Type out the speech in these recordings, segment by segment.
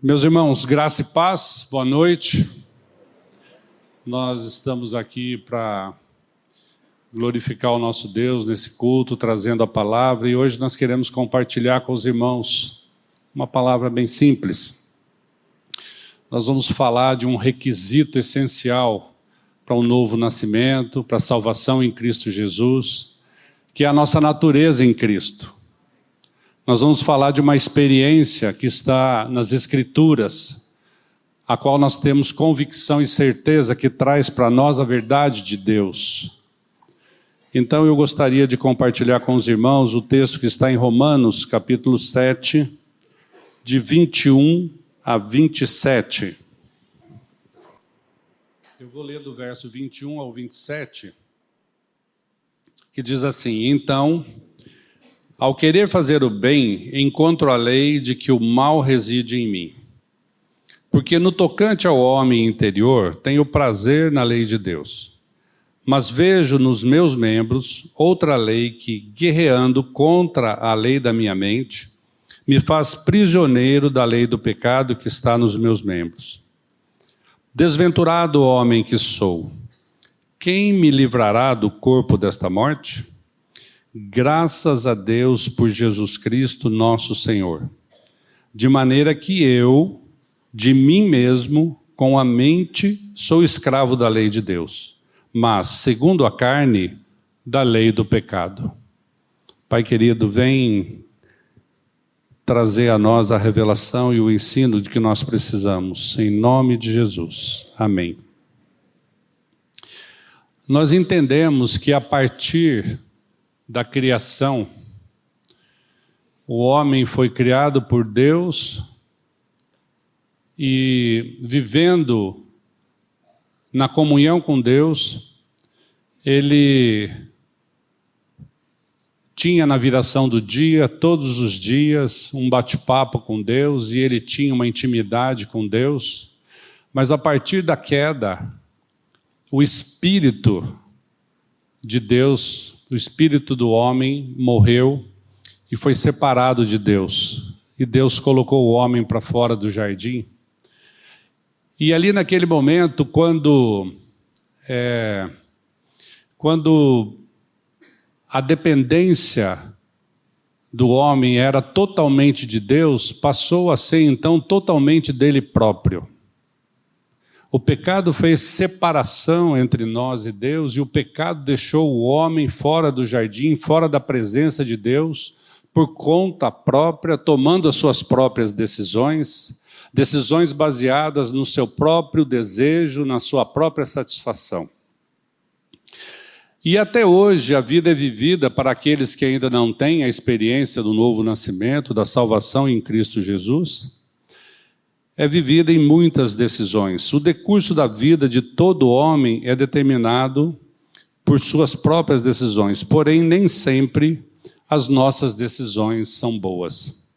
Meus irmãos, graça e paz, boa noite. Nós estamos aqui para glorificar o nosso Deus nesse culto, trazendo a palavra, e hoje nós queremos compartilhar com os irmãos uma palavra bem simples. Nós vamos falar de um requisito essencial para um novo nascimento, para a salvação em Cristo Jesus, que é a nossa natureza em Cristo. Nós vamos falar de uma experiência que está nas Escrituras, a qual nós temos convicção e certeza que traz para nós a verdade de Deus. Então eu gostaria de compartilhar com os irmãos o texto que está em Romanos, capítulo 7, de 21 a 27. Eu vou ler do verso 21 ao 27, que diz assim: Então ao querer fazer o bem, encontro a lei de que o mal reside em mim. Porque no tocante ao homem interior, tenho prazer na lei de Deus. Mas vejo nos meus membros outra lei que, guerreando contra a lei da minha mente, me faz prisioneiro da lei do pecado que está nos meus membros. Desventurado homem que sou, quem me livrará do corpo desta morte? Graças a Deus por Jesus Cristo, nosso Senhor. De maneira que eu, de mim mesmo, com a mente, sou escravo da lei de Deus, mas, segundo a carne, da lei do pecado. Pai querido, vem trazer a nós a revelação e o ensino de que nós precisamos, em nome de Jesus. Amém. Nós entendemos que a partir da criação. O homem foi criado por Deus e vivendo na comunhão com Deus, ele tinha na viração do dia, todos os dias, um bate-papo com Deus e ele tinha uma intimidade com Deus, mas a partir da queda, o Espírito de Deus o espírito do homem morreu e foi separado de Deus. E Deus colocou o homem para fora do jardim. E ali naquele momento, quando, é, quando a dependência do homem era totalmente de Deus, passou a ser então totalmente dele próprio. O pecado fez separação entre nós e Deus, e o pecado deixou o homem fora do jardim, fora da presença de Deus, por conta própria, tomando as suas próprias decisões, decisões baseadas no seu próprio desejo, na sua própria satisfação. E até hoje a vida é vivida para aqueles que ainda não têm a experiência do novo nascimento, da salvação em Cristo Jesus é vivida em muitas decisões. O decurso da vida de todo homem é determinado por suas próprias decisões, porém, nem sempre as nossas decisões são boas.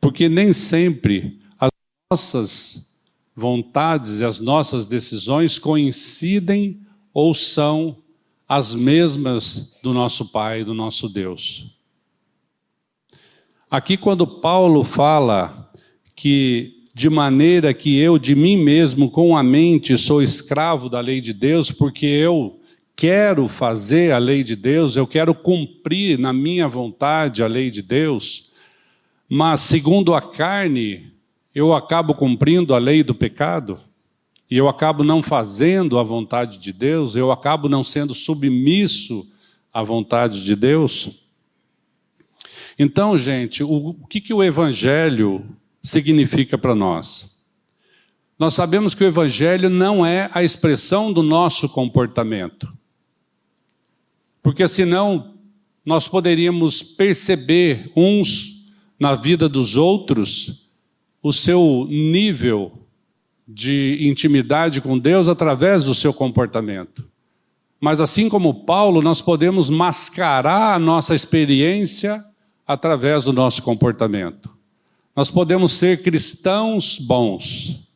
Porque nem sempre as nossas vontades e as nossas decisões coincidem ou são as mesmas do nosso Pai, do nosso Deus. Aqui, quando Paulo fala que de maneira que eu de mim mesmo, com a mente, sou escravo da lei de Deus, porque eu quero fazer a lei de Deus, eu quero cumprir na minha vontade a lei de Deus, mas segundo a carne, eu acabo cumprindo a lei do pecado, e eu acabo não fazendo a vontade de Deus, eu acabo não sendo submisso à vontade de Deus. Então, gente, o, que, que o Evangelho significa para nós. Nós sabemos que o Evangelho não é a expressão do nosso comportamento. Porque senão nós poderíamos perceber uns na vida dos outros o seu nível de intimidade com Deus através do seu comportamento. Mas assim como Paulo, nós podemos mascarar a nossa experiência através do nosso comportamento. Nós podemos ser cristãos bons,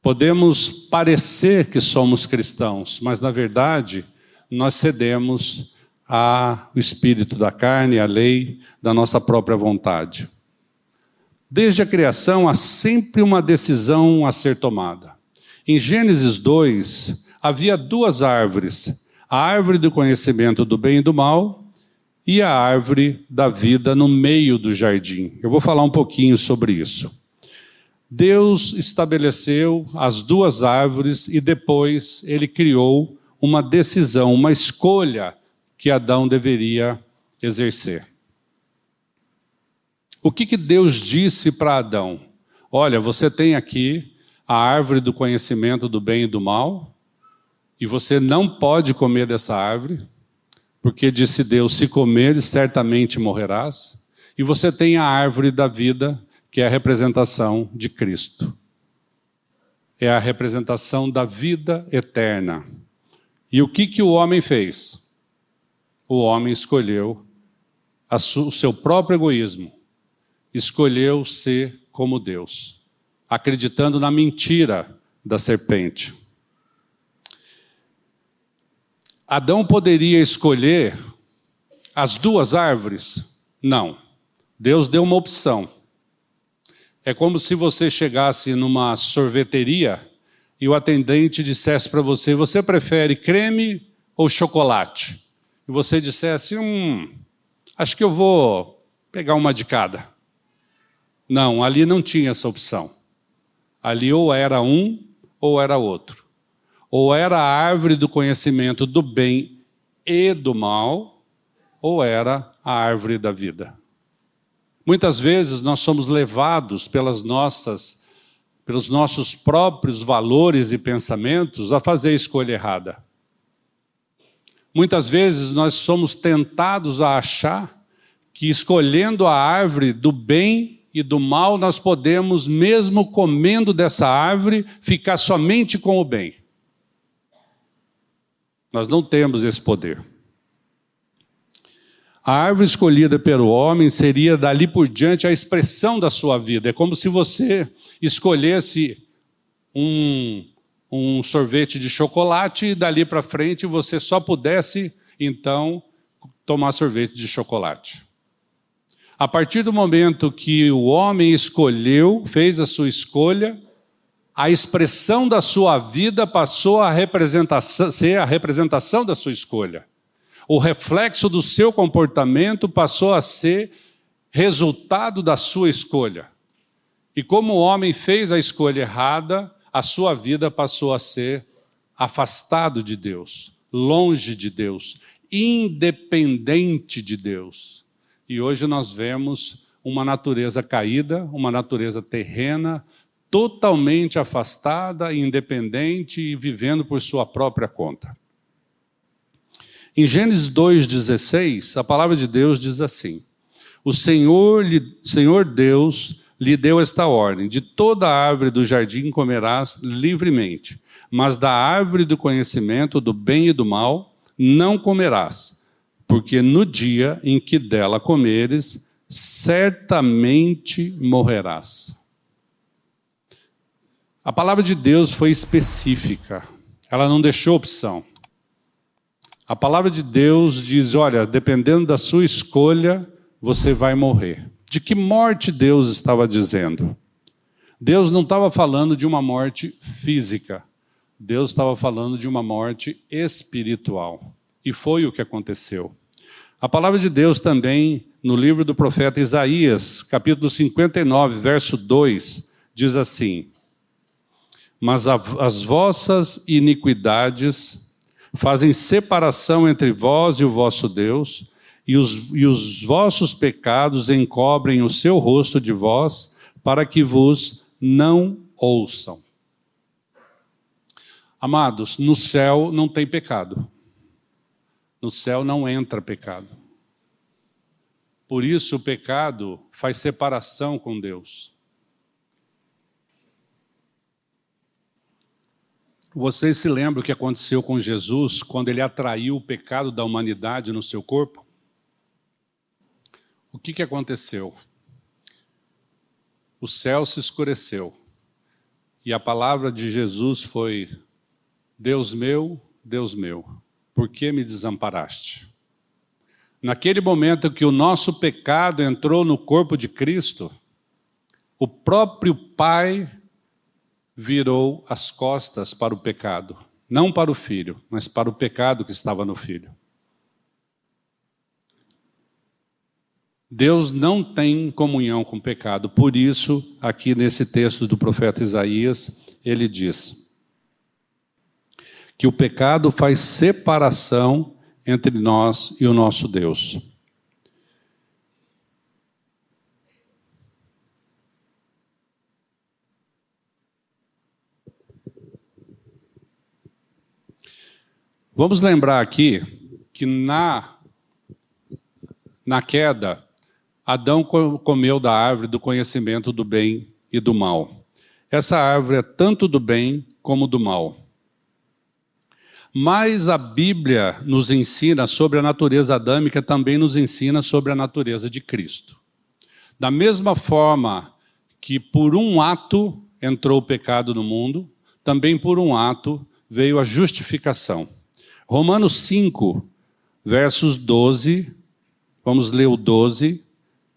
podemos parecer que somos cristãos, mas na verdade nós cedemos ao espírito da carne, à lei da nossa própria vontade. Desde a criação há sempre uma decisão a ser tomada. Em Gênesis 2, havia duas árvores: a árvore do conhecimento do bem e do mal e a árvore da vida no meio do jardim. Eu vou falar um pouquinho sobre isso. Deus estabeleceu as duas árvores e depois ele criou uma decisão, uma escolha que Adão deveria exercer. O que, que Deus disse para Adão? Olha, você tem aqui a árvore do conhecimento do bem e do mal, e você não pode comer dessa árvore, porque disse Deus: se comeres, certamente morrerás. E você tem a árvore da vida, que é a representação de Cristo. É a representação da vida eterna. E o que, que o homem fez? O homem escolheu o seu próprio egoísmo, escolheu ser como Deus, acreditando na mentira da serpente. Adão poderia escolher as duas árvores? Não. Deus deu uma opção. É como se você chegasse numa sorveteria e o atendente dissesse para você: Você prefere creme ou chocolate? E você dissesse: Hum, acho que eu vou pegar uma de cada. Não, ali não tinha essa opção. Ali ou era um ou era outro. Ou era a árvore do conhecimento do bem e do mal, ou era a árvore da vida. Muitas vezes nós somos levados pelas nossas, pelos nossos próprios valores e pensamentos a fazer a escolha errada. Muitas vezes nós somos tentados a achar que escolhendo a árvore do bem e do mal, nós podemos, mesmo comendo dessa árvore, ficar somente com o bem. Nós não temos esse poder. A árvore escolhida pelo homem seria dali por diante a expressão da sua vida. É como se você escolhesse um, um sorvete de chocolate e dali para frente você só pudesse, então, tomar sorvete de chocolate. A partir do momento que o homem escolheu, fez a sua escolha, a expressão da sua vida passou a ser a representação da sua escolha o reflexo do seu comportamento passou a ser resultado da sua escolha. E como o homem fez a escolha errada, a sua vida passou a ser afastado de Deus, longe de Deus, independente de Deus. E hoje nós vemos uma natureza caída, uma natureza terrena, totalmente afastada, independente e vivendo por sua própria conta. Em Gênesis 2,16, a palavra de Deus diz assim: O Senhor, Senhor Deus lhe deu esta ordem: De toda árvore do jardim comerás livremente, mas da árvore do conhecimento do bem e do mal não comerás, porque no dia em que dela comeres, certamente morrerás. A palavra de Deus foi específica, ela não deixou opção. A palavra de Deus diz: olha, dependendo da sua escolha, você vai morrer. De que morte Deus estava dizendo? Deus não estava falando de uma morte física, Deus estava falando de uma morte espiritual. E foi o que aconteceu. A palavra de Deus também, no livro do profeta Isaías, capítulo 59, verso 2, diz assim: Mas as vossas iniquidades fazem separação entre vós e o vosso Deus, e os, e os vossos pecados encobrem o seu rosto de vós, para que vos não ouçam. Amados, no céu não tem pecado. No céu não entra pecado. Por isso o pecado faz separação com Deus. Vocês se lembram o que aconteceu com Jesus quando ele atraiu o pecado da humanidade no seu corpo? O que, que aconteceu? O céu se escureceu e a palavra de Jesus foi: Deus meu, Deus meu, por que me desamparaste? Naquele momento que o nosso pecado entrou no corpo de Cristo, o próprio pai virou as costas para o pecado, não para o filho, mas para o pecado que estava no filho. Deus não tem comunhão com o pecado, por isso, aqui nesse texto do profeta Isaías, ele diz que o pecado faz separação entre nós e o nosso Deus. Vamos lembrar aqui que na, na queda, Adão comeu da árvore do conhecimento do bem e do mal. Essa árvore é tanto do bem como do mal. Mas a Bíblia nos ensina sobre a natureza adâmica, também nos ensina sobre a natureza de Cristo. Da mesma forma que por um ato entrou o pecado no mundo, também por um ato veio a justificação. Romanos 5, versos 12, vamos ler o 12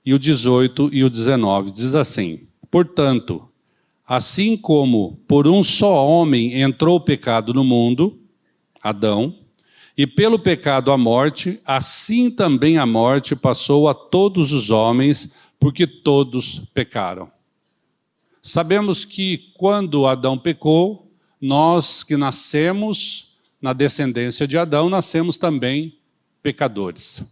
e o 18 e o 19. Diz assim: Portanto, assim como por um só homem entrou o pecado no mundo, Adão, e pelo pecado a morte, assim também a morte passou a todos os homens, porque todos pecaram. Sabemos que quando Adão pecou, nós que nascemos na descendência de Adão, nascemos também pecadores.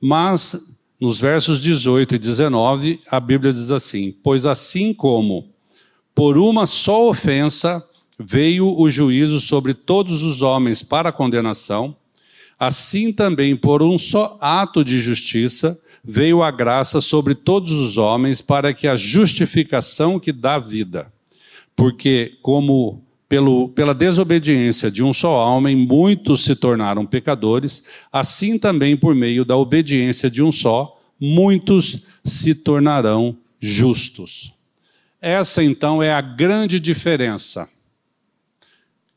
Mas nos versos 18 e 19, a Bíblia diz assim: Pois assim como por uma só ofensa veio o juízo sobre todos os homens para condenação, assim também por um só ato de justiça veio a graça sobre todos os homens para que a justificação que dá vida. Porque, como pelo, pela desobediência de um só homem, muitos se tornaram pecadores, assim também por meio da obediência de um só, muitos se tornarão justos. Essa então é a grande diferença.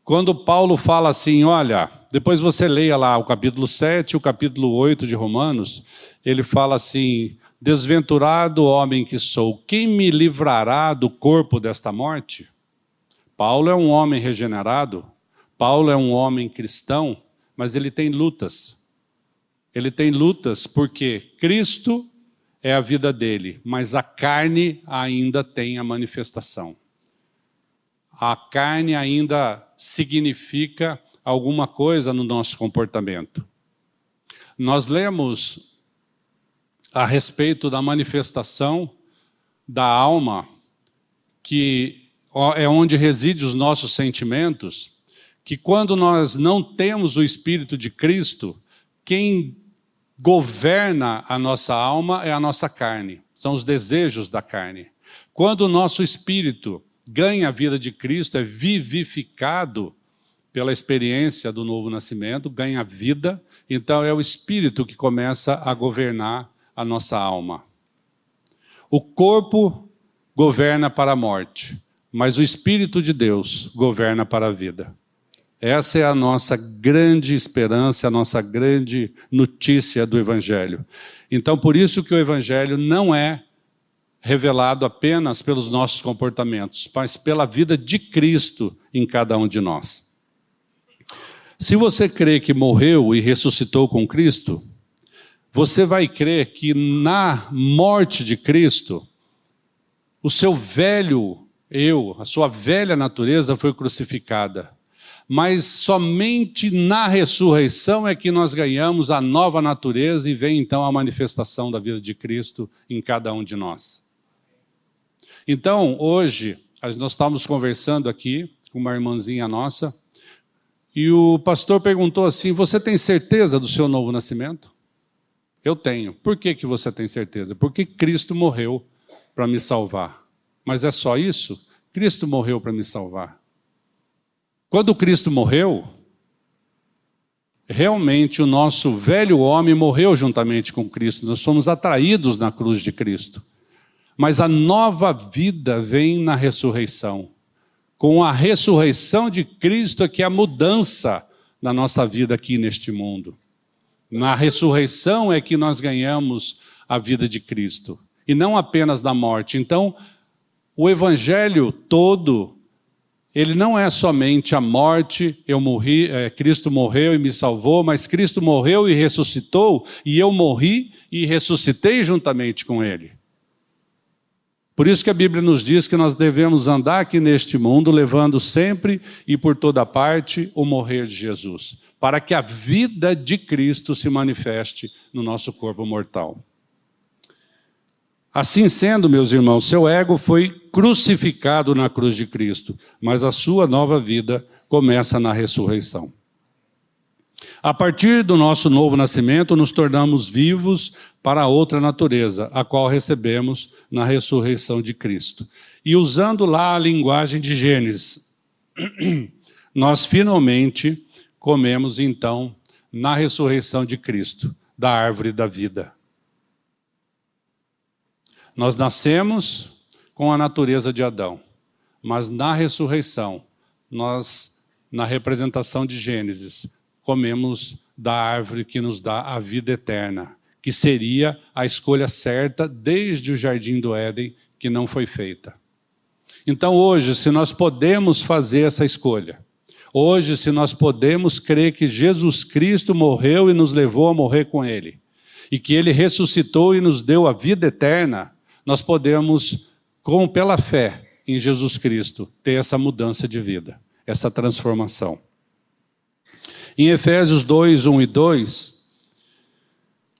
Quando Paulo fala assim, olha, depois você leia lá o capítulo 7, o capítulo 8 de Romanos, ele fala assim: Desventurado homem que sou, quem me livrará do corpo desta morte? Paulo é um homem regenerado, Paulo é um homem cristão, mas ele tem lutas. Ele tem lutas porque Cristo é a vida dele, mas a carne ainda tem a manifestação. A carne ainda significa alguma coisa no nosso comportamento. Nós lemos a respeito da manifestação da alma que é onde reside os nossos sentimentos, que quando nós não temos o Espírito de Cristo, quem governa a nossa alma é a nossa carne, são os desejos da carne. Quando o nosso espírito ganha a vida de Cristo, é vivificado pela experiência do novo nascimento, ganha vida, então é o espírito que começa a governar a nossa alma. O corpo governa para a morte, mas o Espírito de Deus governa para a vida. Essa é a nossa grande esperança, a nossa grande notícia do Evangelho. Então, por isso que o Evangelho não é revelado apenas pelos nossos comportamentos, mas pela vida de Cristo em cada um de nós. Se você crê que morreu e ressuscitou com Cristo, você vai crer que na morte de Cristo, o seu velho eu, a sua velha natureza foi crucificada. Mas somente na ressurreição é que nós ganhamos a nova natureza e vem então a manifestação da vida de Cristo em cada um de nós. Então, hoje, nós estávamos conversando aqui com uma irmãzinha nossa, e o pastor perguntou assim: Você tem certeza do seu novo nascimento? Eu tenho. Por que, que você tem certeza? Porque Cristo morreu para me salvar. Mas é só isso? Cristo morreu para me salvar. Quando Cristo morreu, realmente o nosso velho homem morreu juntamente com Cristo, nós somos atraídos na cruz de Cristo. Mas a nova vida vem na ressurreição. Com a ressurreição de Cristo é que a mudança na nossa vida aqui neste mundo. Na ressurreição é que nós ganhamos a vida de Cristo, e não apenas da morte. Então, O evangelho todo, ele não é somente a morte, eu morri, é, Cristo morreu e me salvou, mas Cristo morreu e ressuscitou, e eu morri e ressuscitei juntamente com ele. Por isso que a Bíblia nos diz que nós devemos andar aqui neste mundo levando sempre e por toda parte o morrer de Jesus, para que a vida de Cristo se manifeste no nosso corpo mortal. Assim sendo, meus irmãos, seu ego foi crucificado na cruz de Cristo, mas a sua nova vida começa na ressurreição. A partir do nosso novo nascimento, nos tornamos vivos para outra natureza, a qual recebemos na ressurreição de Cristo. E usando lá a linguagem de Gênesis, nós finalmente comemos então na ressurreição de Cristo, da árvore da vida. Nós nascemos com a natureza de Adão, mas na ressurreição, nós, na representação de Gênesis, comemos da árvore que nos dá a vida eterna, que seria a escolha certa desde o jardim do Éden, que não foi feita. Então, hoje, se nós podemos fazer essa escolha, hoje, se nós podemos crer que Jesus Cristo morreu e nos levou a morrer com Ele, e que Ele ressuscitou e nos deu a vida eterna, nós podemos, com pela fé em Jesus Cristo, ter essa mudança de vida, essa transformação. Em Efésios 2, 1 e 2,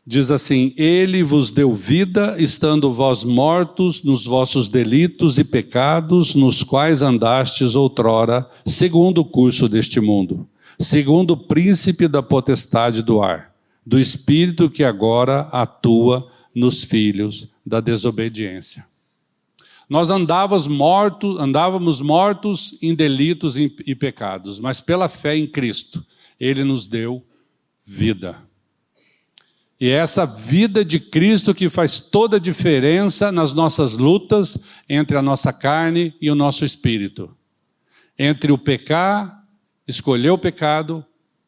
diz assim: Ele vos deu vida, estando vós mortos nos vossos delitos e pecados, nos quais andastes outrora, segundo o curso deste mundo, segundo o príncipe da potestade do ar, do espírito que agora atua nos filhos da desobediência. Nós andávamos mortos, andávamos mortos em delitos e pecados, mas pela fé em Cristo, ele nos deu vida. E é essa vida de Cristo que faz toda a diferença nas nossas lutas entre a nossa carne e o nosso espírito. Entre o pecar, escolher o pecado,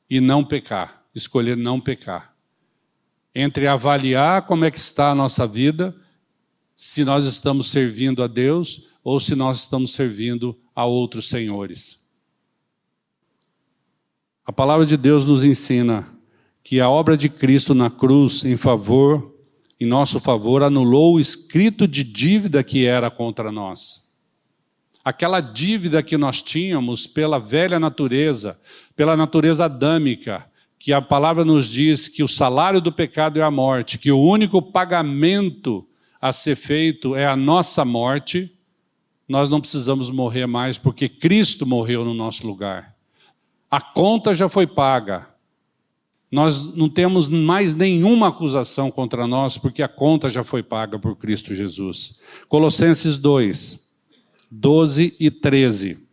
e não pecar, escolher não pecar. Entre avaliar como é que está a nossa vida, se nós estamos servindo a Deus ou se nós estamos servindo a outros senhores. A palavra de Deus nos ensina que a obra de Cristo na cruz em favor, em nosso favor, anulou o escrito de dívida que era contra nós. Aquela dívida que nós tínhamos pela velha natureza, pela natureza adâmica, que a palavra nos diz que o salário do pecado é a morte, que o único pagamento a ser feito é a nossa morte, nós não precisamos morrer mais porque Cristo morreu no nosso lugar. A conta já foi paga. Nós não temos mais nenhuma acusação contra nós, porque a conta já foi paga por Cristo Jesus. Colossenses 2, 12 e 13.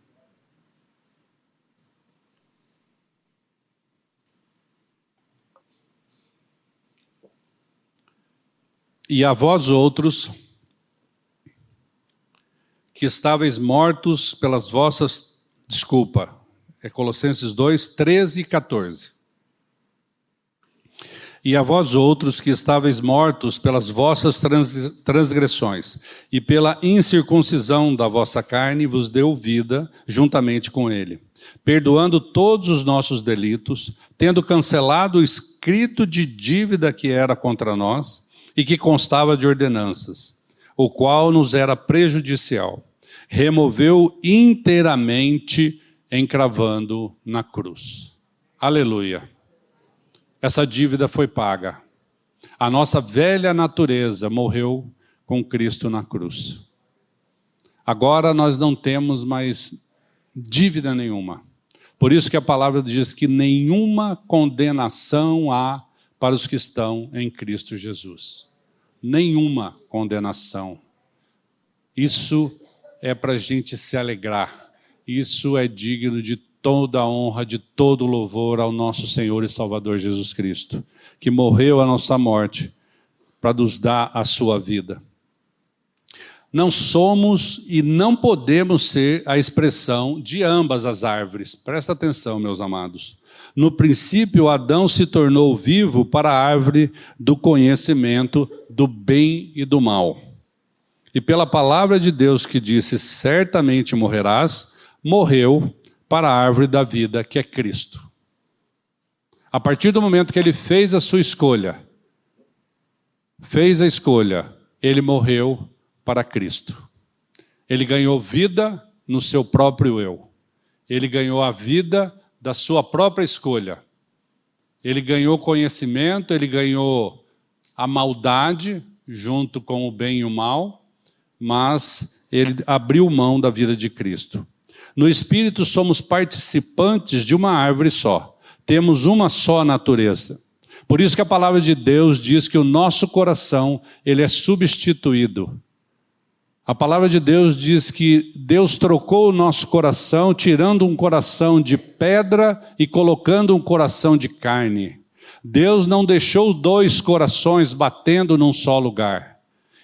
E a vós outros, que estáveis mortos pelas vossas, desculpa, é Colossenses 2, 13 e 14. E a vós outros que estáveis mortos pelas vossas transgressões e pela incircuncisão da vossa carne, vos deu vida juntamente com ele, perdoando todos os nossos delitos, tendo cancelado o escrito de dívida que era contra nós e que constava de ordenanças, o qual nos era prejudicial. Removeu inteiramente encravando na cruz. Aleluia. Essa dívida foi paga. A nossa velha natureza morreu com Cristo na cruz. Agora nós não temos mais dívida nenhuma. Por isso que a palavra diz que nenhuma condenação há para os que estão em Cristo Jesus. Nenhuma condenação. Isso é para a gente se alegrar isso é digno de toda a honra, de todo louvor ao nosso Senhor e Salvador Jesus Cristo, que morreu a nossa morte para nos dar a sua vida. Não somos e não podemos ser a expressão de ambas as árvores. Presta atenção, meus amados. No princípio, Adão se tornou vivo para a árvore do conhecimento do bem e do mal. e pela palavra de Deus que disse: certamente morrerás, morreu para a árvore da vida, que é Cristo. A partir do momento que ele fez a sua escolha, fez a escolha, ele morreu para Cristo. Ele ganhou vida no seu próprio eu. Ele ganhou a vida da sua própria escolha. Ele ganhou conhecimento, ele ganhou a maldade junto com o bem e o mal, mas ele abriu mão da vida de Cristo. No Espírito somos participantes de uma árvore só. Temos uma só natureza. Por isso que a palavra de Deus diz que o nosso coração, ele é substituído. A palavra de Deus diz que Deus trocou o nosso coração, tirando um coração de pedra e colocando um coração de carne. Deus não deixou dois corações batendo num só lugar.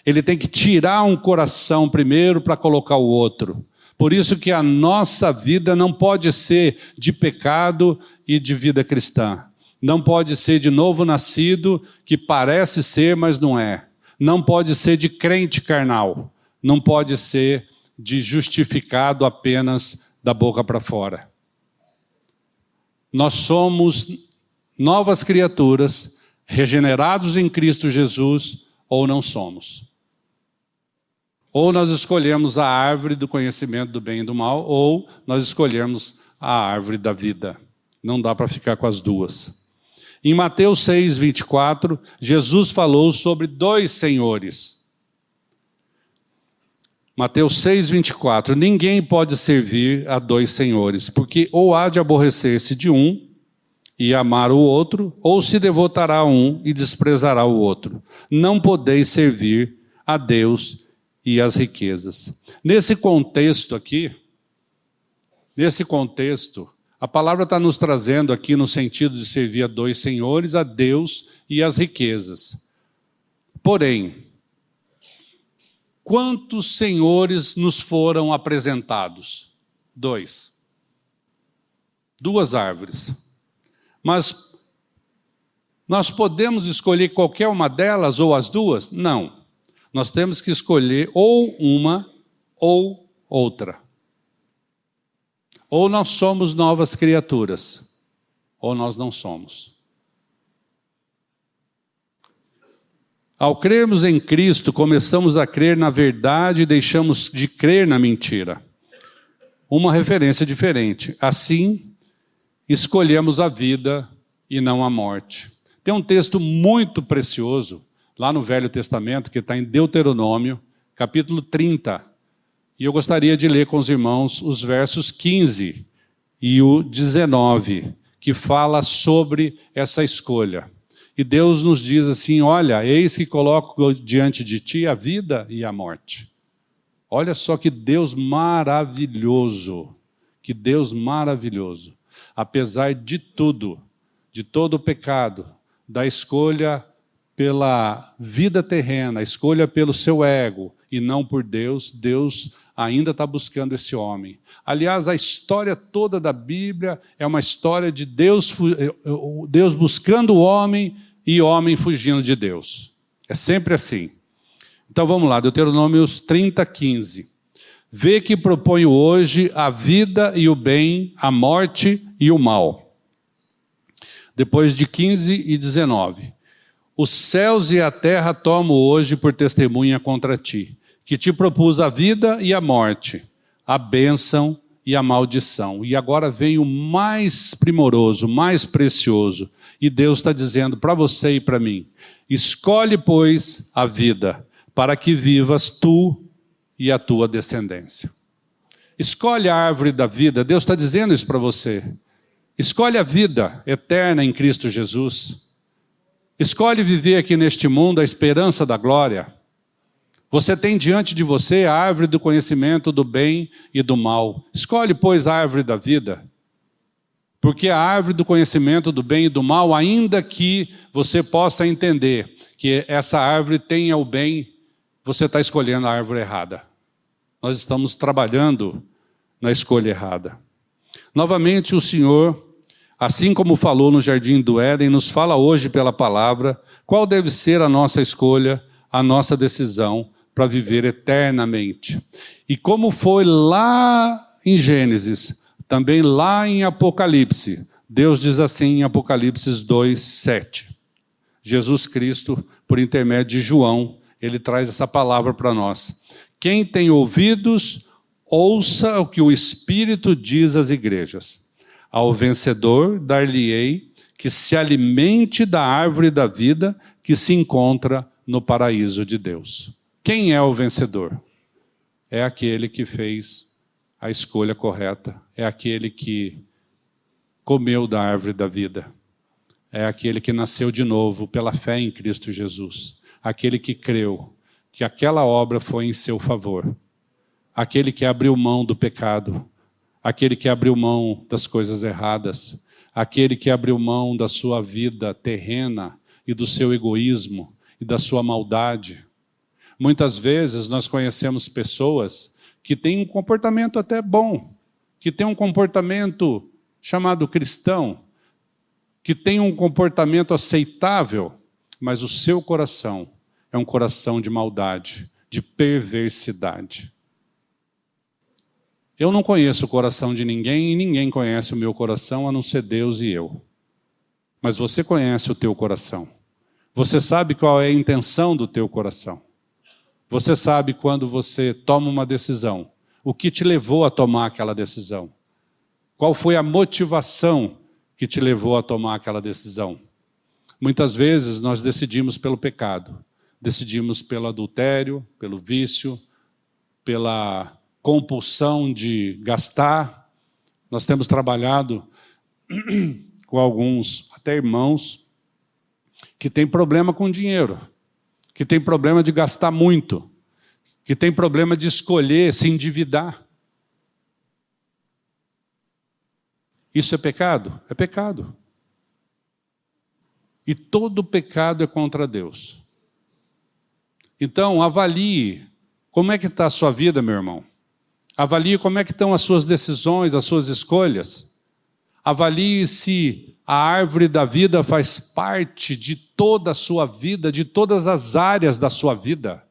Ele tem que tirar um coração primeiro para colocar o outro. Por isso que a nossa vida não pode ser de pecado e de vida cristã. Não pode ser de novo nascido, que parece ser, mas não é. Não pode ser de crente carnal não pode ser de justificado apenas da boca para fora. Nós somos novas criaturas, regenerados em Cristo Jesus, ou não somos. Ou nós escolhemos a árvore do conhecimento do bem e do mal, ou nós escolhemos a árvore da vida. Não dá para ficar com as duas. Em Mateus 6, 24, Jesus falou sobre dois senhores. Mateus 6, 24. Ninguém pode servir a dois senhores, porque ou há de aborrecer-se de um e amar o outro, ou se devotará a um e desprezará o outro. Não podeis servir a Deus e as riquezas. Nesse contexto aqui, nesse contexto, a palavra está nos trazendo aqui no sentido de servir a dois senhores, a Deus e as riquezas. Porém, Quantos senhores nos foram apresentados? Dois. Duas árvores. Mas nós podemos escolher qualquer uma delas ou as duas? Não. Nós temos que escolher ou uma ou outra. Ou nós somos novas criaturas, ou nós não somos. Ao crermos em Cristo, começamos a crer na verdade e deixamos de crer na mentira. Uma referência diferente. Assim, escolhemos a vida e não a morte. Tem um texto muito precioso lá no Velho Testamento, que está em Deuteronômio, capítulo 30. E eu gostaria de ler com os irmãos os versos 15 e o 19, que fala sobre essa escolha. E Deus nos diz assim: Olha, eis que coloco diante de ti a vida e a morte. Olha só que Deus maravilhoso, que Deus maravilhoso. Apesar de tudo, de todo o pecado, da escolha pela vida terrena, a escolha pelo seu ego e não por Deus, Deus ainda está buscando esse homem. Aliás, a história toda da Bíblia é uma história de Deus, eh, eh, Deus buscando o homem e homem fugindo de Deus. É sempre assim. Então vamos lá, Deuteronômios 30, 15. Vê que proponho hoje a vida e o bem, a morte e o mal. Depois de 15 e 19. Os céus e a terra tomo hoje por testemunha contra ti, que te propus a vida e a morte, a bênção e a maldição. E agora vem o mais primoroso, mais precioso. E Deus está dizendo para você e para mim: escolhe, pois, a vida, para que vivas tu e a tua descendência. Escolhe a árvore da vida, Deus está dizendo isso para você. Escolhe a vida eterna em Cristo Jesus. Escolhe viver aqui neste mundo a esperança da glória. Você tem diante de você a árvore do conhecimento do bem e do mal. Escolhe, pois, a árvore da vida. Porque a árvore do conhecimento do bem e do mal, ainda que você possa entender que essa árvore tenha o bem, você está escolhendo a árvore errada. Nós estamos trabalhando na escolha errada. Novamente, o Senhor, assim como falou no jardim do Éden, nos fala hoje pela palavra qual deve ser a nossa escolha, a nossa decisão para viver eternamente. E como foi lá em Gênesis, também lá em Apocalipse, Deus diz assim em Apocalipse 2, 7. Jesus Cristo, por intermédio de João, ele traz essa palavra para nós. Quem tem ouvidos, ouça o que o Espírito diz às igrejas. Ao vencedor, dar-lhe-ei que se alimente da árvore da vida que se encontra no paraíso de Deus. Quem é o vencedor? É aquele que fez a escolha correta, é aquele que comeu da árvore da vida, é aquele que nasceu de novo pela fé em Cristo Jesus, aquele que creu que aquela obra foi em seu favor, aquele que abriu mão do pecado, aquele que abriu mão das coisas erradas, aquele que abriu mão da sua vida terrena e do seu egoísmo e da sua maldade. Muitas vezes nós conhecemos pessoas que têm um comportamento até bom, que têm um comportamento chamado cristão, que têm um comportamento aceitável, mas o seu coração é um coração de maldade, de perversidade. Eu não conheço o coração de ninguém e ninguém conhece o meu coração a não ser Deus e eu. Mas você conhece o teu coração. Você sabe qual é a intenção do teu coração. Você sabe quando você toma uma decisão, o que te levou a tomar aquela decisão. Qual foi a motivação que te levou a tomar aquela decisão? Muitas vezes nós decidimos pelo pecado, decidimos pelo adultério, pelo vício, pela compulsão de gastar. Nós temos trabalhado com alguns, até irmãos, que têm problema com dinheiro, que têm problema de gastar muito, que têm problema de escolher se endividar. Isso é pecado? É pecado. E todo pecado é contra Deus. Então, avalie como é que está a sua vida, meu irmão. Avalie como é que estão as suas decisões, as suas escolhas. Avalie se a árvore da vida faz parte de toda a sua vida, de todas as áreas da sua vida.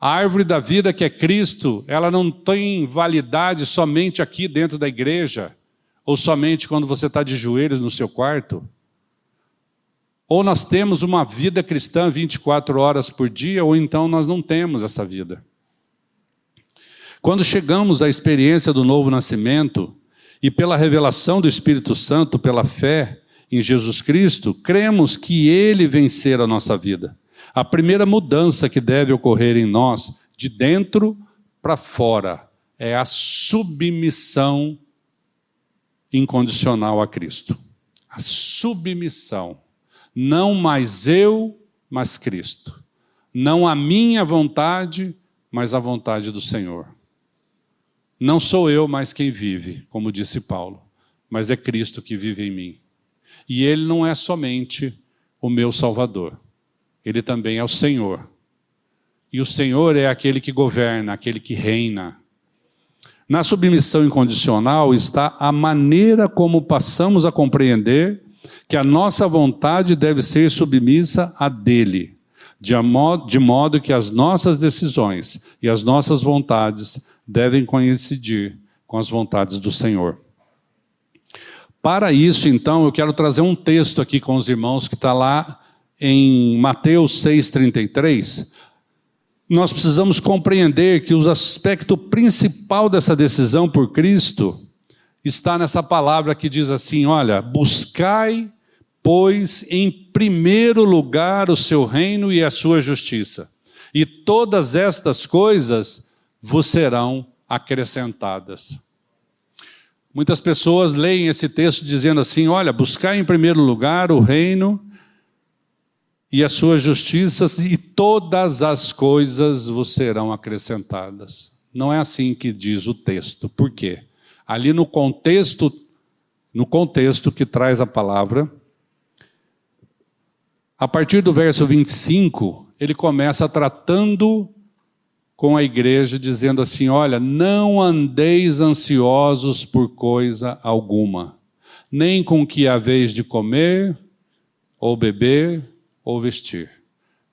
A árvore da vida que é Cristo, ela não tem validade somente aqui dentro da igreja, ou somente quando você está de joelhos no seu quarto. Ou nós temos uma vida cristã 24 horas por dia, ou então nós não temos essa vida. Quando chegamos à experiência do novo nascimento, e pela revelação do Espírito Santo, pela fé em Jesus Cristo, cremos que Ele vencer a nossa vida. A primeira mudança que deve ocorrer em nós, de dentro para fora, é a submissão incondicional a Cristo. A submissão. Não mais eu, mas Cristo. Não a minha vontade, mas a vontade do Senhor. Não sou eu mais quem vive, como disse Paulo, mas é Cristo que vive em mim. E Ele não é somente o meu Salvador, Ele também é o Senhor. E o Senhor é aquele que governa, aquele que reina. Na submissão incondicional está a maneira como passamos a compreender que a nossa vontade deve ser submissa a dele, de modo, de modo que as nossas decisões e as nossas vontades devem coincidir com as vontades do Senhor. Para isso, então, eu quero trazer um texto aqui com os irmãos que está lá em Mateus 6,33. Nós precisamos compreender que o aspecto principal dessa decisão por Cristo está nessa palavra que diz assim: olha, buscai, pois, em primeiro lugar o seu reino e a sua justiça, e todas estas coisas vos serão acrescentadas. Muitas pessoas leem esse texto dizendo assim: olha, buscar em primeiro lugar o reino e as suas justiças, e todas as coisas vos serão acrescentadas. Não é assim que diz o texto. Por quê? Ali no contexto, no contexto que traz a palavra, a partir do verso 25, ele começa tratando com a igreja, dizendo assim: olha, não andeis ansiosos por coisa alguma, nem com que haveis de comer, ou beber, ou vestir,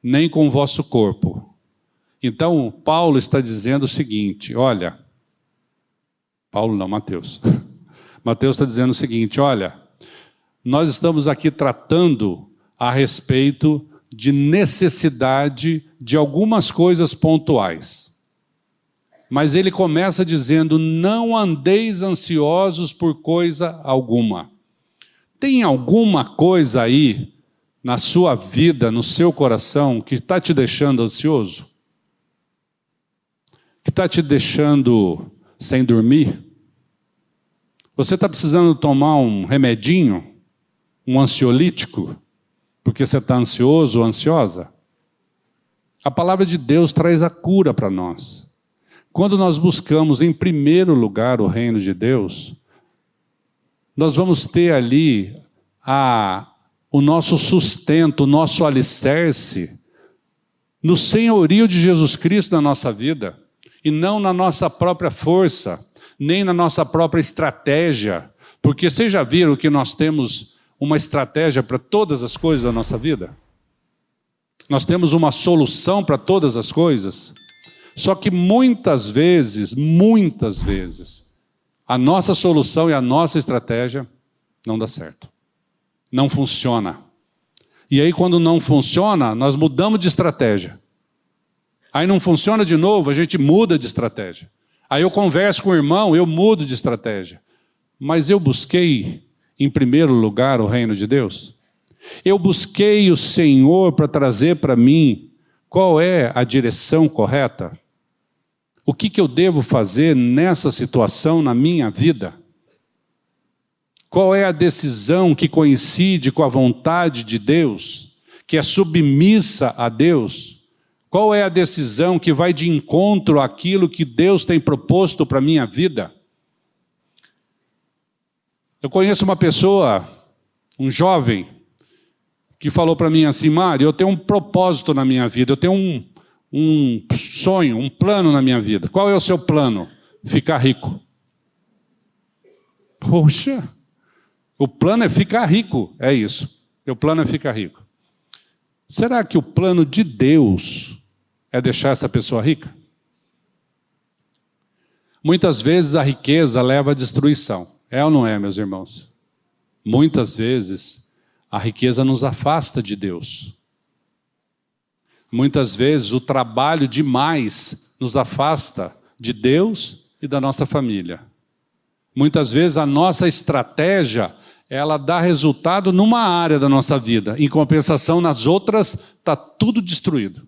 nem com o vosso corpo. Então, Paulo está dizendo o seguinte: olha, Paulo não, Mateus. Mateus está dizendo o seguinte: olha, nós estamos aqui tratando a respeito de necessidade de algumas coisas pontuais. Mas ele começa dizendo: não andeis ansiosos por coisa alguma. Tem alguma coisa aí na sua vida, no seu coração, que está te deixando ansioso? Que está te deixando sem dormir? Você está precisando tomar um remedinho? um ansiolítico, porque você está ansioso ou ansiosa? A palavra de Deus traz a cura para nós. Quando nós buscamos em primeiro lugar o reino de Deus, nós vamos ter ali a, o nosso sustento, o nosso alicerce no senhorio de Jesus Cristo na nossa vida, e não na nossa própria força, nem na nossa própria estratégia. Porque vocês já viram que nós temos uma estratégia para todas as coisas da nossa vida? Nós temos uma solução para todas as coisas? Só que muitas vezes, muitas vezes, a nossa solução e a nossa estratégia não dá certo. Não funciona. E aí, quando não funciona, nós mudamos de estratégia. Aí não funciona de novo, a gente muda de estratégia. Aí eu converso com o irmão, eu mudo de estratégia. Mas eu busquei em primeiro lugar o reino de Deus? Eu busquei o Senhor para trazer para mim qual é a direção correta? O que, que eu devo fazer nessa situação na minha vida? Qual é a decisão que coincide com a vontade de Deus, que é submissa a Deus? Qual é a decisão que vai de encontro àquilo que Deus tem proposto para a minha vida? Eu conheço uma pessoa, um jovem, que falou para mim assim: Mário, eu tenho um propósito na minha vida, eu tenho um, um sonho, um plano na minha vida. Qual é o seu plano? Ficar rico. Poxa, o plano é ficar rico, é isso. O plano é ficar rico. Será que o plano de Deus é deixar essa pessoa rica? Muitas vezes a riqueza leva à destruição. É ou não é, meus irmãos? Muitas vezes a riqueza nos afasta de Deus. Muitas vezes o trabalho demais nos afasta de Deus e da nossa família. Muitas vezes a nossa estratégia ela dá resultado numa área da nossa vida, em compensação nas outras está tudo destruído.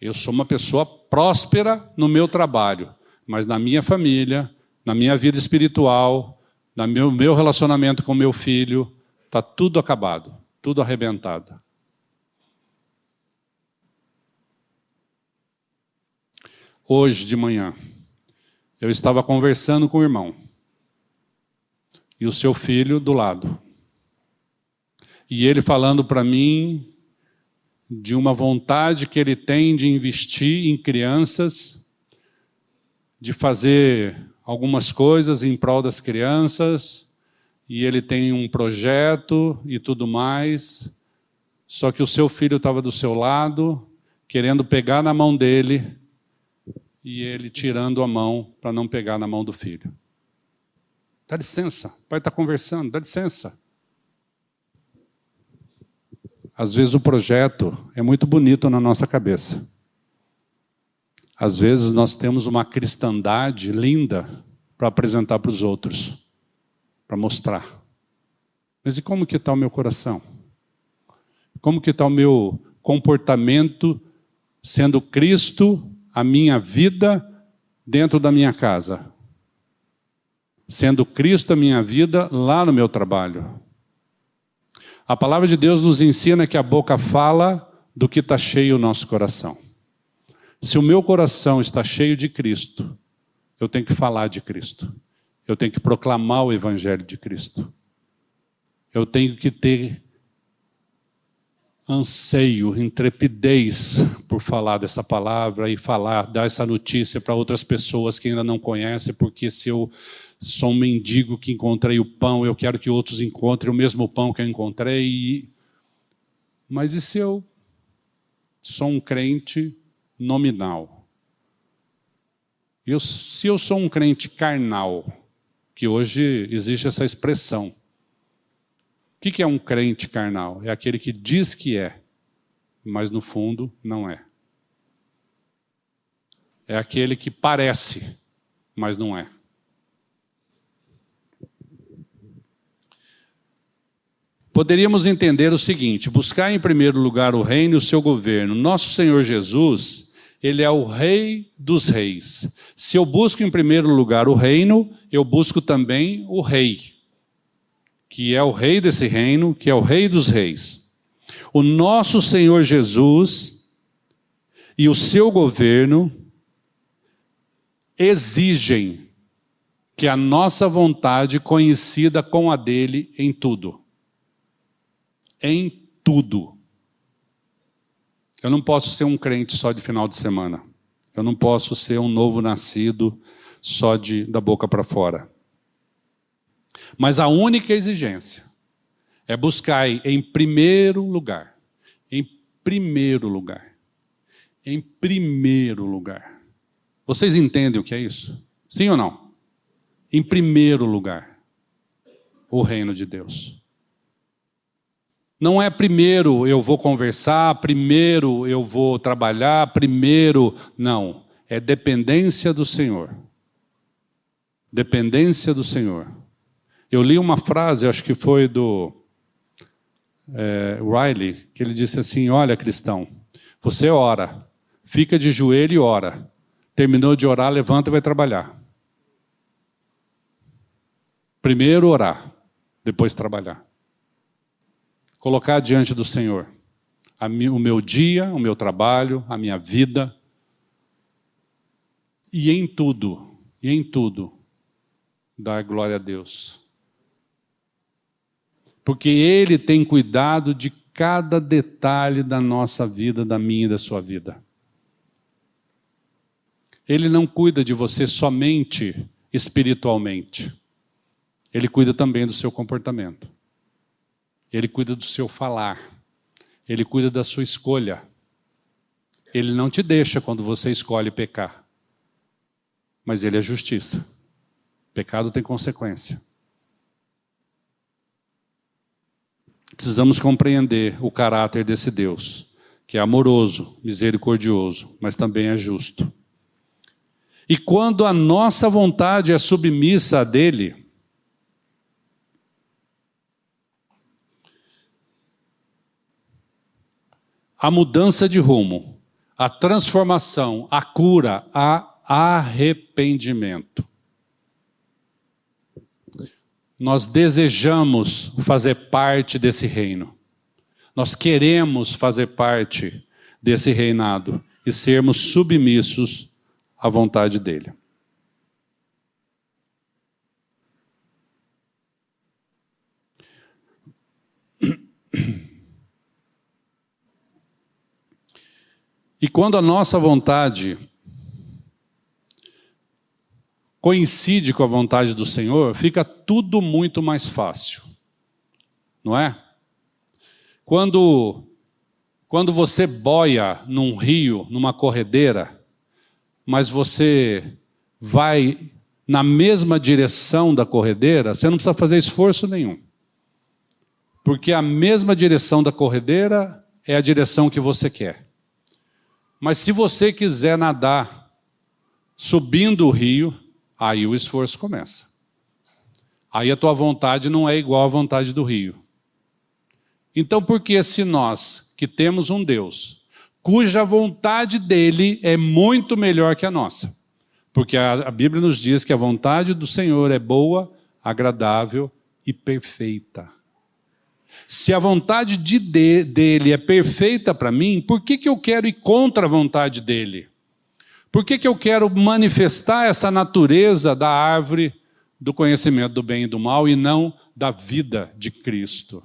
Eu sou uma pessoa próspera no meu trabalho, mas na minha família, na minha vida espiritual, no meu, meu relacionamento com meu filho, está tudo acabado, tudo arrebentado. Hoje de manhã, eu estava conversando com o irmão e o seu filho do lado. E ele falando para mim de uma vontade que ele tem de investir em crianças, de fazer algumas coisas em prol das crianças, e ele tem um projeto e tudo mais. Só que o seu filho estava do seu lado, querendo pegar na mão dele, e ele tirando a mão para não pegar na mão do filho. Dá licença, o pai está conversando, dá licença. Às vezes o projeto é muito bonito na nossa cabeça. Às vezes nós temos uma cristandade linda para apresentar para os outros, para mostrar. Mas e como que está o meu coração? Como que está o meu comportamento sendo Cristo a minha vida dentro da minha casa? Sendo Cristo a minha vida lá no meu trabalho? A palavra de Deus nos ensina que a boca fala do que está cheio o nosso coração. Se o meu coração está cheio de Cristo, eu tenho que falar de Cristo. Eu tenho que proclamar o Evangelho de Cristo. Eu tenho que ter anseio, intrepidez por falar dessa palavra e falar, dar essa notícia para outras pessoas que ainda não conhecem, porque se eu sou um mendigo que encontrei o pão, eu quero que outros encontrem o mesmo pão que eu encontrei. Mas e se eu sou um crente nominal. Eu, se eu sou um crente carnal, que hoje existe essa expressão, o que, que é um crente carnal? É aquele que diz que é, mas no fundo não é. É aquele que parece, mas não é. Poderíamos entender o seguinte: buscar em primeiro lugar o reino e o seu governo. Nosso Senhor Jesus, ele é o rei dos reis. Se eu busco em primeiro lugar o reino, eu busco também o rei, que é o rei desse reino, que é o rei dos reis. O nosso Senhor Jesus e o seu governo exigem que a nossa vontade coincida com a dele em tudo em tudo. Eu não posso ser um crente só de final de semana. Eu não posso ser um novo nascido só de da boca para fora. Mas a única exigência é buscar em primeiro lugar, em primeiro lugar, em primeiro lugar. Vocês entendem o que é isso? Sim ou não? Em primeiro lugar, o reino de Deus. Não é primeiro eu vou conversar, primeiro eu vou trabalhar, primeiro. Não. É dependência do Senhor. Dependência do Senhor. Eu li uma frase, acho que foi do é, Riley, que ele disse assim: Olha, cristão, você ora, fica de joelho e ora. Terminou de orar, levanta e vai trabalhar. Primeiro orar, depois trabalhar colocar diante do Senhor o meu dia, o meu trabalho, a minha vida. E em tudo, e em tudo, dar glória a Deus. Porque Ele tem cuidado de cada detalhe da nossa vida, da minha e da sua vida. Ele não cuida de você somente espiritualmente. Ele cuida também do seu comportamento. Ele cuida do seu falar. Ele cuida da sua escolha. Ele não te deixa quando você escolhe pecar. Mas ele é justiça. Pecado tem consequência. Precisamos compreender o caráter desse Deus, que é amoroso, misericordioso, mas também é justo. E quando a nossa vontade é submissa a dele, a mudança de rumo, a transformação, a cura, a arrependimento. Nós desejamos fazer parte desse reino. Nós queremos fazer parte desse reinado e sermos submissos à vontade dele. E quando a nossa vontade coincide com a vontade do Senhor, fica tudo muito mais fácil. Não é? Quando quando você boia num rio, numa corredeira, mas você vai na mesma direção da corredeira, você não precisa fazer esforço nenhum. Porque a mesma direção da corredeira é a direção que você quer. Mas se você quiser nadar subindo o rio, aí o esforço começa. Aí a tua vontade não é igual à vontade do rio. Então, por que se nós, que temos um Deus, cuja vontade dele é muito melhor que a nossa? Porque a, Bíblia nos diz que a vontade do Senhor é boa, agradável e perfeita. Se a vontade de, de dele é perfeita para mim, por que, que eu quero ir contra a vontade dele? Por que, que eu quero manifestar essa natureza da árvore do conhecimento do bem e do mal e não da vida de Cristo?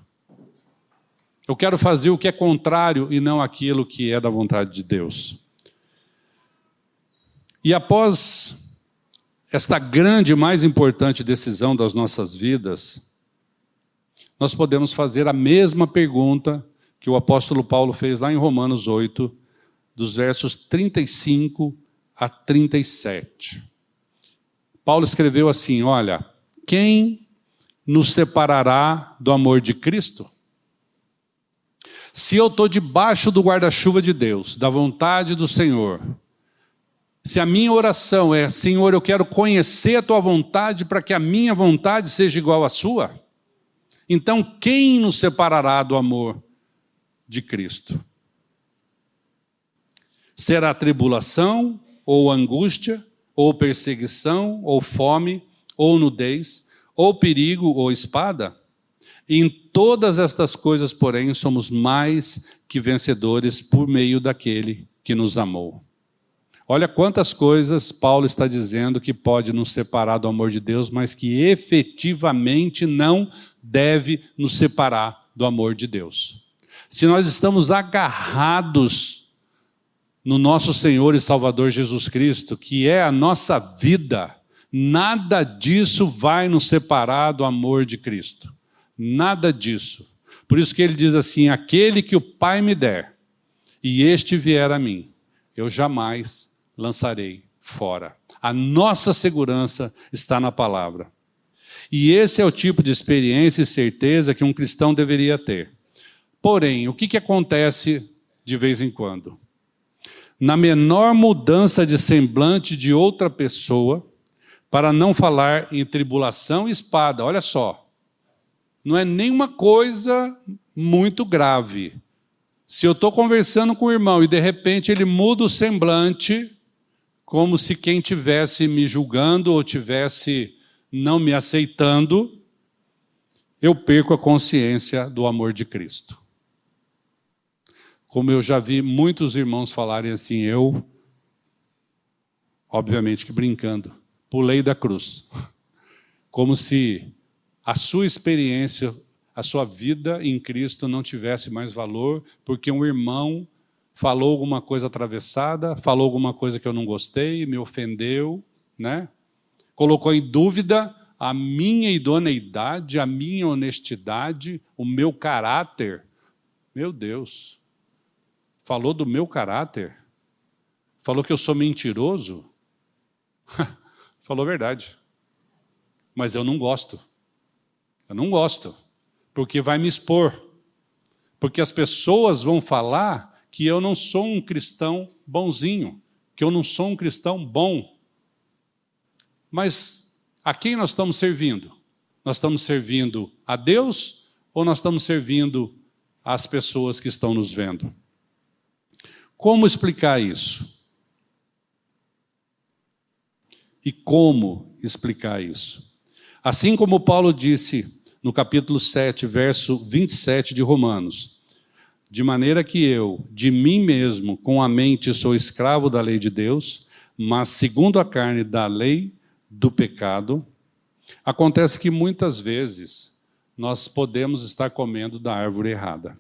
Eu quero fazer o que é contrário e não aquilo que é da vontade de Deus. E após esta grande e mais importante decisão das nossas vidas, nós podemos fazer a mesma pergunta que o apóstolo Paulo fez lá em Romanos 8, dos versos 35 a 37. Paulo escreveu assim: Olha, quem nos separará do amor de Cristo? Se eu estou debaixo do guarda-chuva de Deus, da vontade do Senhor, se a minha oração é, Senhor, eu quero conhecer a tua vontade para que a minha vontade seja igual à sua, então quem nos separará do amor de Cristo? Será tribulação, ou angústia, ou perseguição, ou fome, ou nudez, ou perigo, ou espada? Em todas estas coisas, porém, somos mais que vencedores por meio daquele que nos amou. Olha quantas coisas Paulo está dizendo que pode nos separar do amor de Deus, mas que efetivamente não deve nos separar do amor de Deus. Se nós estamos agarrados no nosso Senhor e Salvador Jesus Cristo, que é a nossa vida, nada disso vai nos separar do amor de Cristo. Nada disso. Por isso que ele diz assim: aquele que o Pai me der, e este vier a mim, eu jamais lançarei fora. A nossa segurança está na palavra. E esse é o tipo de experiência e certeza que um cristão deveria ter. Porém, o que, que acontece de vez em quando? Na menor mudança de semblante de outra pessoa, para não falar em tribulação e espada, olha só, não é nenhuma coisa muito grave. Se eu estou conversando com o irmão e de repente ele muda o semblante, como se quem tivesse me julgando ou tivesse não me aceitando, eu perco a consciência do amor de Cristo. Como eu já vi muitos irmãos falarem assim, eu, obviamente que brincando, pulei da cruz. Como se a sua experiência, a sua vida em Cristo não tivesse mais valor, porque um irmão falou alguma coisa atravessada, falou alguma coisa que eu não gostei, me ofendeu, né? Colocou em dúvida a minha idoneidade, a minha honestidade, o meu caráter. Meu Deus. Falou do meu caráter? Falou que eu sou mentiroso? Falou a verdade. Mas eu não gosto. Eu não gosto, porque vai me expor. Porque as pessoas vão falar que eu não sou um cristão bonzinho, que eu não sou um cristão bom. Mas a quem nós estamos servindo? Nós estamos servindo a Deus ou nós estamos servindo às pessoas que estão nos vendo? Como explicar isso? E como explicar isso? Assim como Paulo disse no capítulo 7, verso 27 de Romanos. De maneira que eu, de mim mesmo, com a mente, sou escravo da lei de Deus, mas segundo a carne da lei do pecado, acontece que muitas vezes nós podemos estar comendo da árvore errada,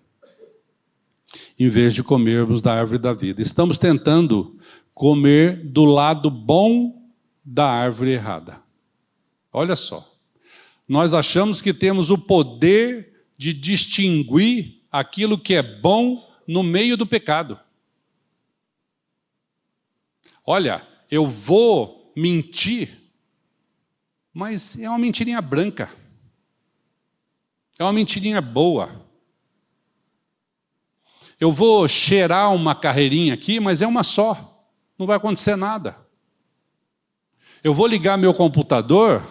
em vez de comermos da árvore da vida. Estamos tentando comer do lado bom da árvore errada. Olha só. Nós achamos que temos o poder de distinguir aquilo que é bom no meio do pecado. Olha, eu vou mentir, mas é uma mentirinha branca. É uma mentirinha boa. Eu vou cheirar uma carreirinha aqui, mas é uma só. Não vai acontecer nada. Eu vou ligar meu computador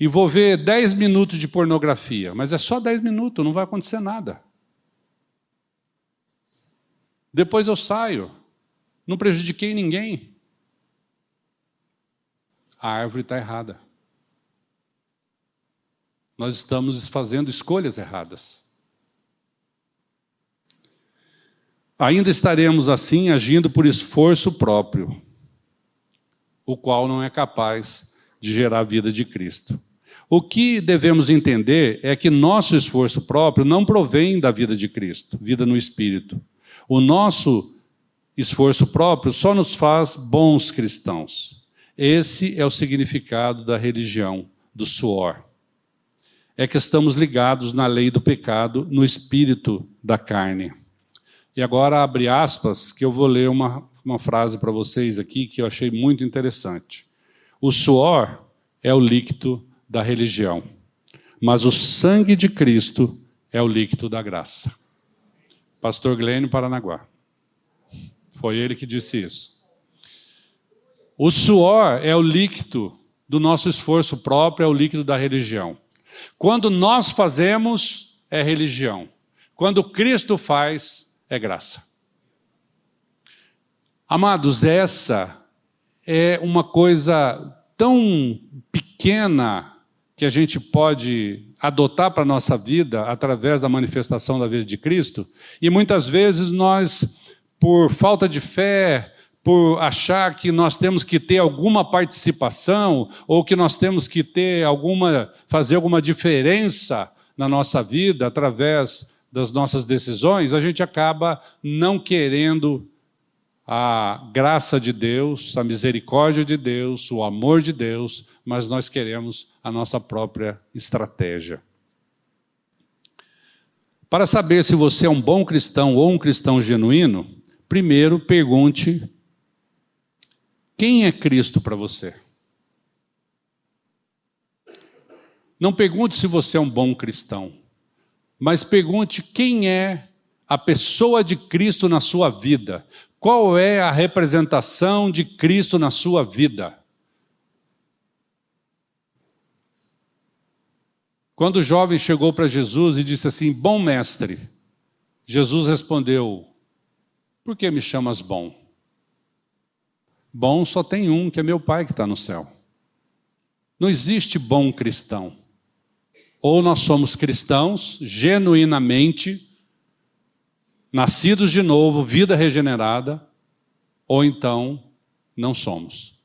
e vou ver 10 minutos de pornografia, mas é só 10 minutos, não vai acontecer nada. Depois eu saio, não prejudiquei ninguém. A árvore está errada. Nós estamos fazendo escolhas erradas. Ainda estaremos assim agindo por esforço próprio, o qual não é capaz de gerar a vida de Cristo. O que devemos entender é que nosso esforço próprio não provém da vida de Cristo, vida no Espírito. O nosso esforço próprio só nos faz bons cristãos. Esse é o significado da religião, do suor. É que estamos ligados na lei do pecado, no espírito da carne. E agora abre aspas, que eu vou ler uma, uma frase para vocês aqui que eu achei muito interessante. O suor é o líquido da religião, mas o sangue de Cristo é o líquido da graça. Pastor Glênio Paranaguá. Foi ele que disse isso. O suor é o líquido do nosso esforço próprio, é o líquido da religião. Quando nós fazemos, é religião. Quando Cristo faz, é graça. Amados, essa é uma coisa tão pequena que a gente pode adotar para a nossa vida através da manifestação da vida de Cristo, e muitas vezes nós, por falta de fé, por achar que nós temos que ter alguma participação ou que nós temos que ter alguma fazer alguma diferença na nossa vida através das nossas decisões, a gente acaba não querendo a graça de Deus, a misericórdia de Deus, o amor de Deus, mas nós queremos a nossa própria estratégia. Para saber se você é um bom cristão ou um cristão genuíno, primeiro pergunte quem é Cristo para você? Não pergunte se você é um bom cristão, mas pergunte quem é a pessoa de Cristo na sua vida. Qual é a representação de Cristo na sua vida? Quando o jovem chegou para Jesus e disse assim: Bom mestre, Jesus respondeu: Por que me chamas bom? Bom só tem um, que é meu Pai que está no céu. Não existe bom cristão. Ou nós somos cristãos genuinamente, nascidos de novo, vida regenerada, ou então não somos.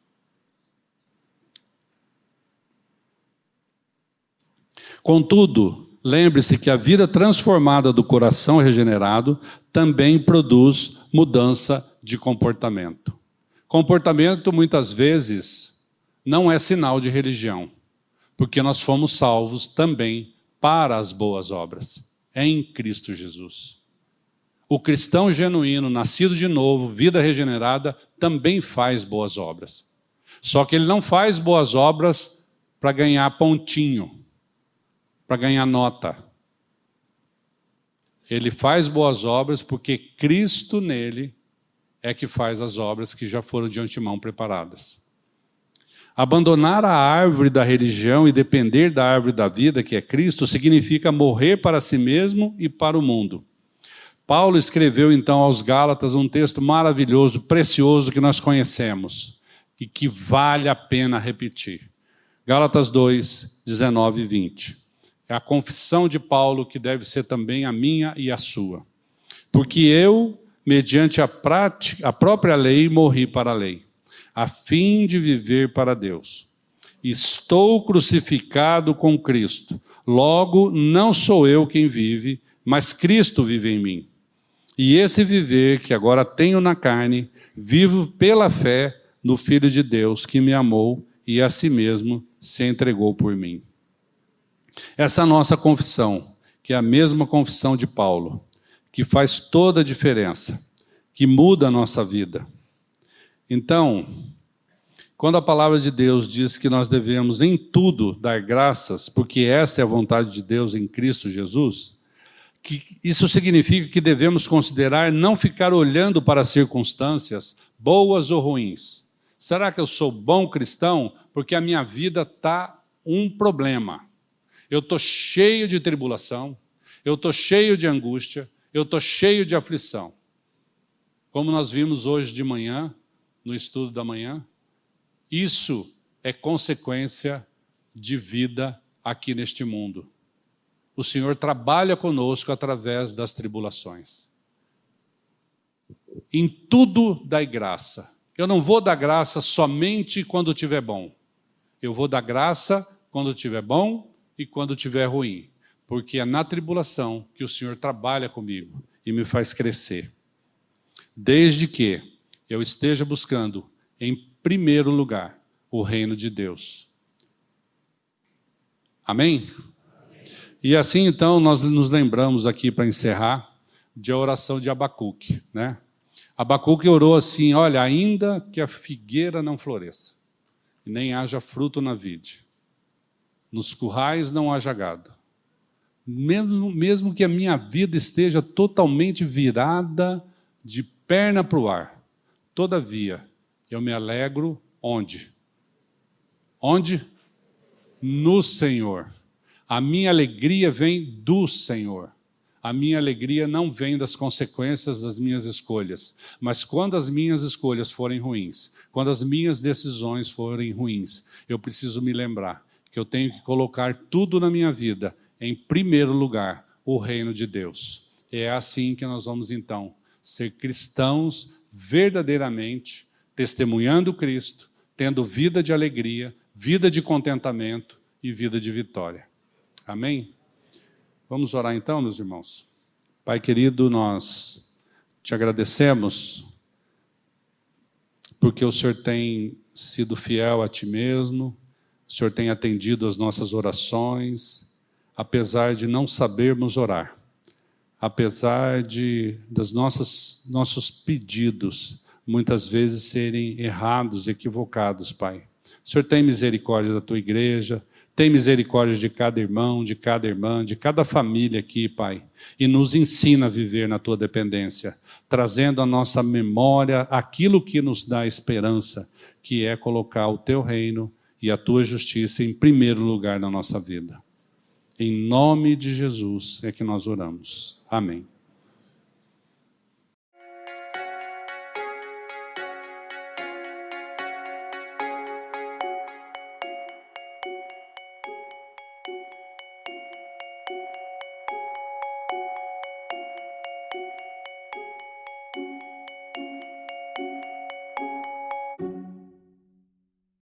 Contudo, lembre-se que a vida transformada do coração regenerado também produz mudança de comportamento. Comportamento, muitas vezes, não é sinal de religião, porque nós fomos salvos também para as boas obras, em Cristo Jesus. O cristão genuíno, nascido de novo, vida regenerada, também faz boas obras. Só que ele não faz boas obras para ganhar pontinho, para ganhar nota. Ele faz boas obras porque Cristo nele é que faz as obras que já foram de antemão preparadas. Abandonar a árvore da religião e depender da árvore da vida, que é Cristo, significa morrer para si mesmo e para o mundo. Paulo escreveu então aos Gálatas um texto maravilhoso, precioso, que nós conhecemos e que vale a pena repetir. Gálatas 2, 19 e 20. É a confissão de Paulo que deve ser também a minha e a sua. Porque eu mediante a, prática, a própria lei, morri para a lei, a fim de viver para Deus. Estou crucificado com Cristo. Logo, não sou eu quem vive, mas Cristo vive em mim. E esse viver que agora tenho na carne, vivo pela fé no Filho de Deus que me amou e a si mesmo se entregou por mim. Essa é nossa confissão, que é a mesma confissão de Paulo, que faz toda a diferença, que muda a nossa vida. Então, quando a palavra de Deus diz que nós devemos em tudo dar graças, porque esta é a vontade de Deus em Cristo Jesus, isso significa que devemos considerar não ficar olhando para as circunstâncias, boas ou ruins. Será que eu sou bom cristão porque a minha vida está um problema? Eu estou cheio de tribulação, eu estou cheio de angústia, eu estou cheio de aflição. Como nós vimos hoje de manhã, no estudo da manhã, isso é consequência de vida aqui neste mundo. O Senhor trabalha conosco através das tribulações. Em tudo dai graça. Eu não vou dar graça somente quando tiver bom. Eu vou dar graça quando tiver bom e quando tiver ruim porque é na tribulação que o Senhor trabalha comigo e me faz crescer. Desde que eu esteja buscando, em primeiro lugar, o reino de Deus. Amém? E assim então nós nos lembramos aqui para encerrar de a oração de Abacuque, né? Abacuque orou assim: Olha, ainda que a figueira não floresça, e nem haja fruto na vide, nos currais não haja gado, mesmo, mesmo que a minha vida esteja totalmente virada de perna para o ar, todavia eu me alegro onde? Onde? No Senhor. A minha alegria vem do Senhor. A minha alegria não vem das consequências das minhas escolhas, mas quando as minhas escolhas forem ruins, quando as minhas decisões forem ruins, eu preciso me lembrar que eu tenho que colocar tudo na minha vida em primeiro lugar, o reino de Deus. É assim que nós vamos então ser cristãos verdadeiramente, testemunhando Cristo, tendo vida de alegria, vida de contentamento e vida de vitória. Amém? Vamos orar então, meus irmãos. Pai querido, nós te agradecemos porque o Senhor tem sido fiel a ti mesmo, o Senhor tem atendido as nossas orações, apesar de não sabermos orar, apesar de das nossas nossos pedidos muitas vezes serem errados, equivocados, Pai. O Senhor tem misericórdia da tua igreja, tem misericórdia de cada irmão, de cada irmã, de cada família aqui, Pai, e nos ensina a viver na tua dependência, trazendo à nossa memória aquilo que nos dá esperança, que é colocar o teu reino e a tua justiça em primeiro lugar na nossa vida. Em nome de Jesus é que nós oramos. Amém.